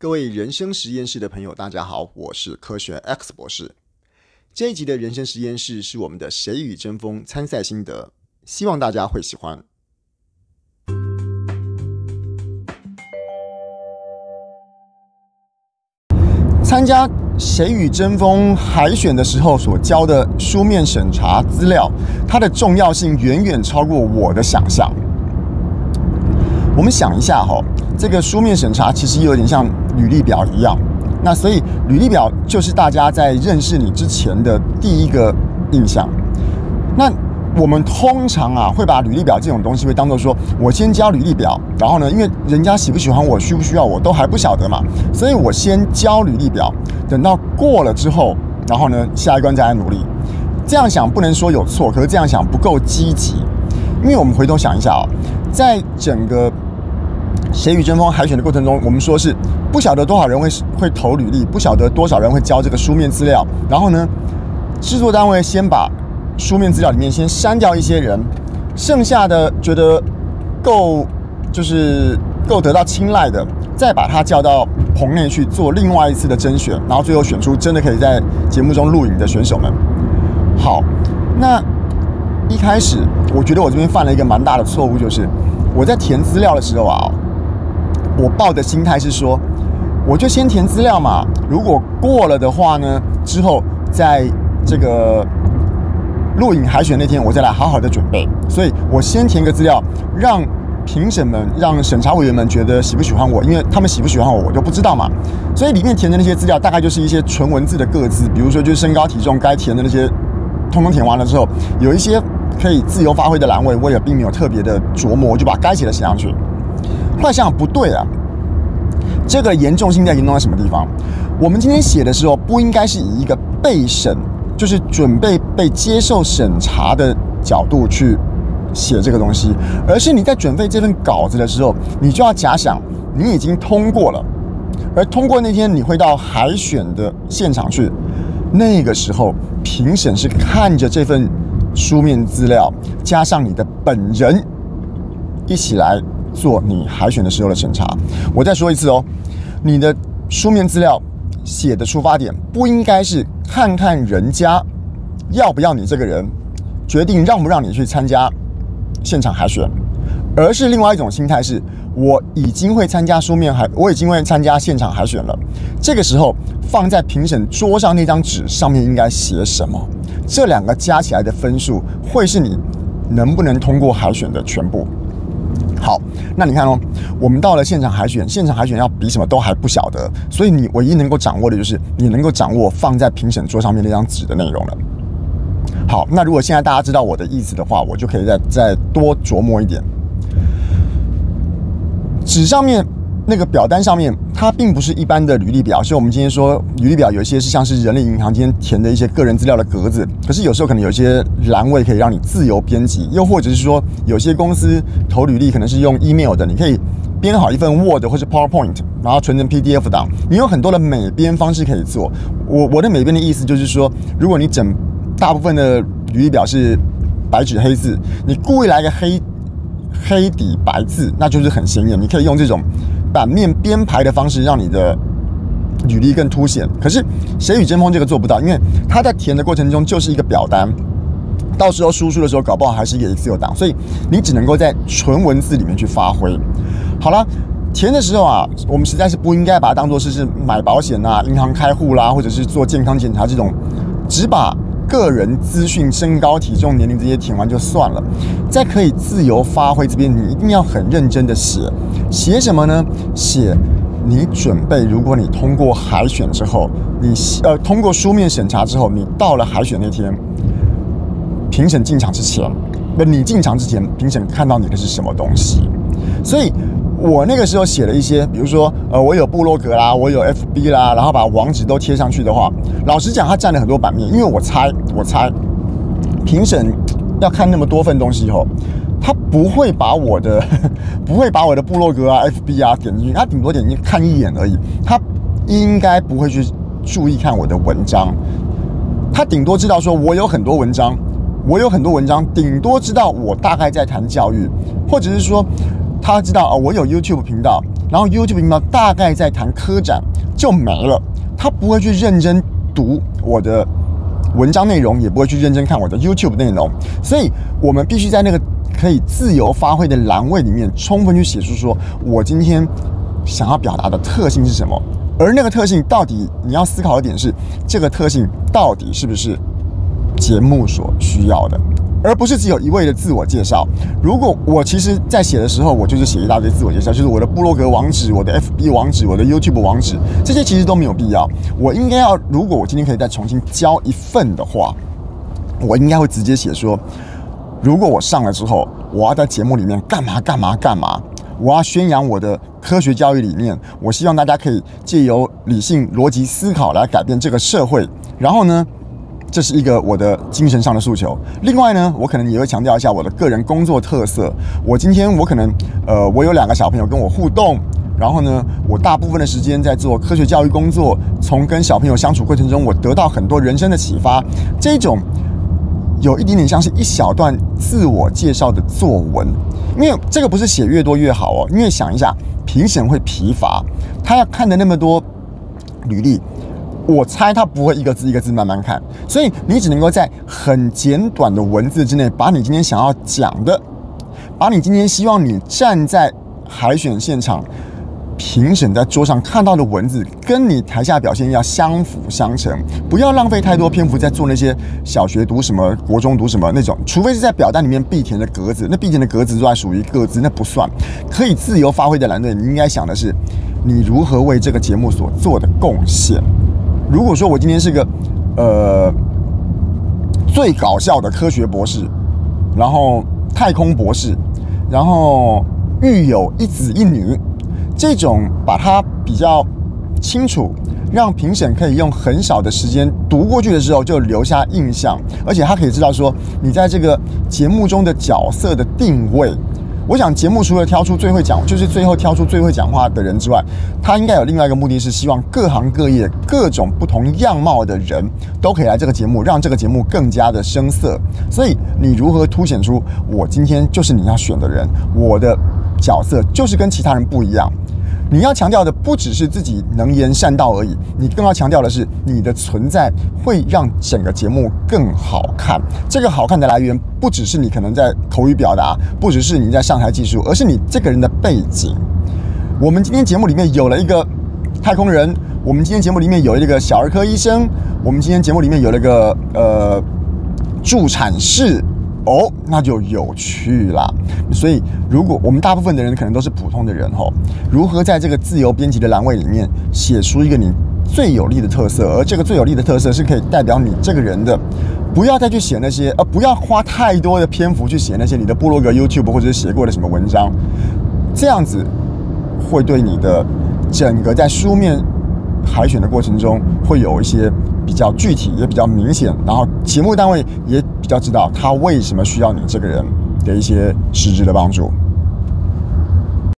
各位人生实验室的朋友，大家好，我是科学 X 博士。这一集的人生实验室是我们的“谁与争锋”参赛心得，希望大家会喜欢。参加“谁与争锋”海选的时候所交的书面审查资料，它的重要性远远超过我的想象。我们想一下哈，这个书面审查其实有点像履历表一样。那所以履历表就是大家在认识你之前的第一个印象。那我们通常啊会把履历表这种东西会当做说，我先交履历表，然后呢，因为人家喜不喜欢我，需不需要我都还不晓得嘛，所以我先交履历表，等到过了之后，然后呢，下一关再来努力。这样想不能说有错，可是这样想不够积极，因为我们回头想一下啊，在整个。谁与争锋海选的过程中，我们说是不晓得多少人会会投履历，不晓得多少人会交这个书面资料。然后呢，制作单位先把书面资料里面先删掉一些人，剩下的觉得够就是够得到青睐的，再把他叫到棚内去做另外一次的甄选，然后最后选出真的可以在节目中录影的选手们。好，那一开始我觉得我这边犯了一个蛮大的错误，就是我在填资料的时候啊。我抱的心态是说，我就先填资料嘛。如果过了的话呢，之后在这个录影海选那天，我再来好好的准备。所以我先填个资料，让评审们、让审查委员们觉得喜不喜欢我，因为他们喜不喜欢我，我就不知道嘛。所以里面填的那些资料，大概就是一些纯文字的个资，比如说就是身高体重该填的那些，通通填完了之后，有一些可以自由发挥的栏位，我也并没有特别的琢磨，我就把该写的写上去。后来想想不对啊，这个严重性在严重在什么地方？我们今天写的时候，不应该是以一个备审，就是准备被接受审查的角度去写这个东西，而是你在准备这份稿子的时候，你就要假想你已经通过了，而通过那天你会到海选的现场去，那个时候评审是看着这份书面资料加上你的本人一起来。做你海选的时候的审查，我再说一次哦，你的书面资料写的出发点不应该是看看人家要不要你这个人，决定让不让你去参加现场海选，而是另外一种心态是，我已经会参加书面海，我已经会参加现场海选了。这个时候放在评审桌上那张纸上面应该写什么？这两个加起来的分数会是你能不能通过海选的全部。好，那你看哦，我们到了现场海选，现场海选要比什么都还不晓得，所以你唯一能够掌握的就是你能够掌握放在评审桌上面那张纸的内容了。好，那如果现在大家知道我的意思的话，我就可以再再多琢磨一点。纸上面。那个表单上面，它并不是一般的履历表，所以我们今天说履历表有一些是像是人力银行今天填的一些个人资料的格子，可是有时候可能有一些栏位可以让你自由编辑，又或者是说有些公司投履历可能是用 email 的，你可以编好一份 Word 或是 PowerPoint，然后存成 PDF 档，你有很多的美编方式可以做。我我的美编的意思就是说，如果你整大部分的履历表是白纸黑字，你故意来个黑黑底白字，那就是很显眼，你可以用这种。版面编排的方式让你的履历更凸显，可是谁与争锋这个做不到，因为他在填的过程中就是一个表单，到时候输出的时候搞不好还是一个 Excel 档，所以你只能够在纯文字里面去发挥。好了，填的时候啊，我们实在是不应该把它当做是是买保险啊、银行开户啦，或者是做健康检查这种，只把。个人资讯、身高、体重、年龄这些填完就算了，在可以自由发挥这边，你一定要很认真的写。写什么呢？写你准备，如果你通过海选之后，你呃通过书面审查之后，你到了海选那天，评审进场之前，不，你进场之前，评审看到你的是什么东西？所以。我那个时候写了一些，比如说，呃，我有部落格啦，我有 FB 啦，然后把网址都贴上去的话，老实讲，它占了很多版面。因为我猜，我猜，评审要看那么多份东西以后，他不会把我的，不会把我的部落格啊、FB 啊点进去，他顶多点进去看一眼而已，他应该不会去注意看我的文章，他顶多知道说我有很多文章，我有很多文章，顶多知道我大概在谈教育，或者是说。他知道哦，我有 YouTube 频道，然后 YouTube 频道大概在谈科展就没了，他不会去认真读我的文章内容，也不会去认真看我的 YouTube 内容，所以我们必须在那个可以自由发挥的栏位里面，充分去写出说我今天想要表达的特性是什么，而那个特性到底你要思考的点是，这个特性到底是不是节目所需要的。而不是只有一味的自我介绍。如果我其实在写的时候，我就是写一大堆自我介绍，就是我的部落格网址、我的 FB 网址、我的 YouTube 网址，这些其实都没有必要。我应该要，如果我今天可以再重新交一份的话，我应该会直接写说：如果我上了之后，我要在节目里面干嘛干嘛干嘛，我要宣扬我的科学教育理念，我希望大家可以借由理性逻辑思考来改变这个社会。然后呢，这是一个我的精神上的诉求。另外呢，我可能也会强调一下我的个人工作特色。我今天我可能呃，我有两个小朋友跟我互动，然后呢，我大部分的时间在做科学教育工作。从跟小朋友相处过程中，我得到很多人生的启发。这种有一点点像是一小段自我介绍的作文，因为这个不是写越多越好哦。因为想一下，评审会疲乏，他要看的那么多履历。我猜他不会一个字一个字慢慢看，所以你只能够在很简短的文字之内，把你今天想要讲的，把你今天希望你站在海选现场评审在桌上看到的文字，跟你台下表现要相辅相成，不要浪费太多篇幅在做那些小学读什么、国中读什么那种，除非是在表单里面必填的格子，那必填的格子都还属于个字，那不算。可以自由发挥的蓝队，你应该想的是，你如何为这个节目所做的贡献。如果说我今天是个，呃，最搞笑的科学博士，然后太空博士，然后育有一子一女，这种把它比较清楚，让评审可以用很少的时间读过去的时候就留下印象，而且他可以知道说你在这个节目中的角色的定位。我想节目除了挑出最会讲，就是最后挑出最会讲话的人之外，他应该有另外一个目的是希望各行各业各种不同样貌的人都可以来这个节目，让这个节目更加的生色。所以你如何凸显出我今天就是你要选的人，我的角色就是跟其他人不一样。你要强调的不只是自己能言善道而已，你更要强调的是你的存在会让整个节目更好看。这个好看的来源不只是你可能在口语表达，不只是你在上台技术，而是你这个人的背景。我们今天节目里面有了一个太空人，我们今天节目里面有了一个小儿科医生，我们今天节目里面有了一个呃助产士。哦，那就有趣了。所以，如果我们大部分的人可能都是普通的人吼，如何在这个自由编辑的栏位里面写出一个你最有利的特色，而这个最有利的特色是可以代表你这个人的，不要再去写那些，呃，不要花太多的篇幅去写那些你的部落格、YouTube 或者是写过的什么文章，这样子会对你的整个在书面海选的过程中会有一些。比较具体也比较明显，然后节目单位也比较知道他为什么需要你这个人的一些实质的帮助。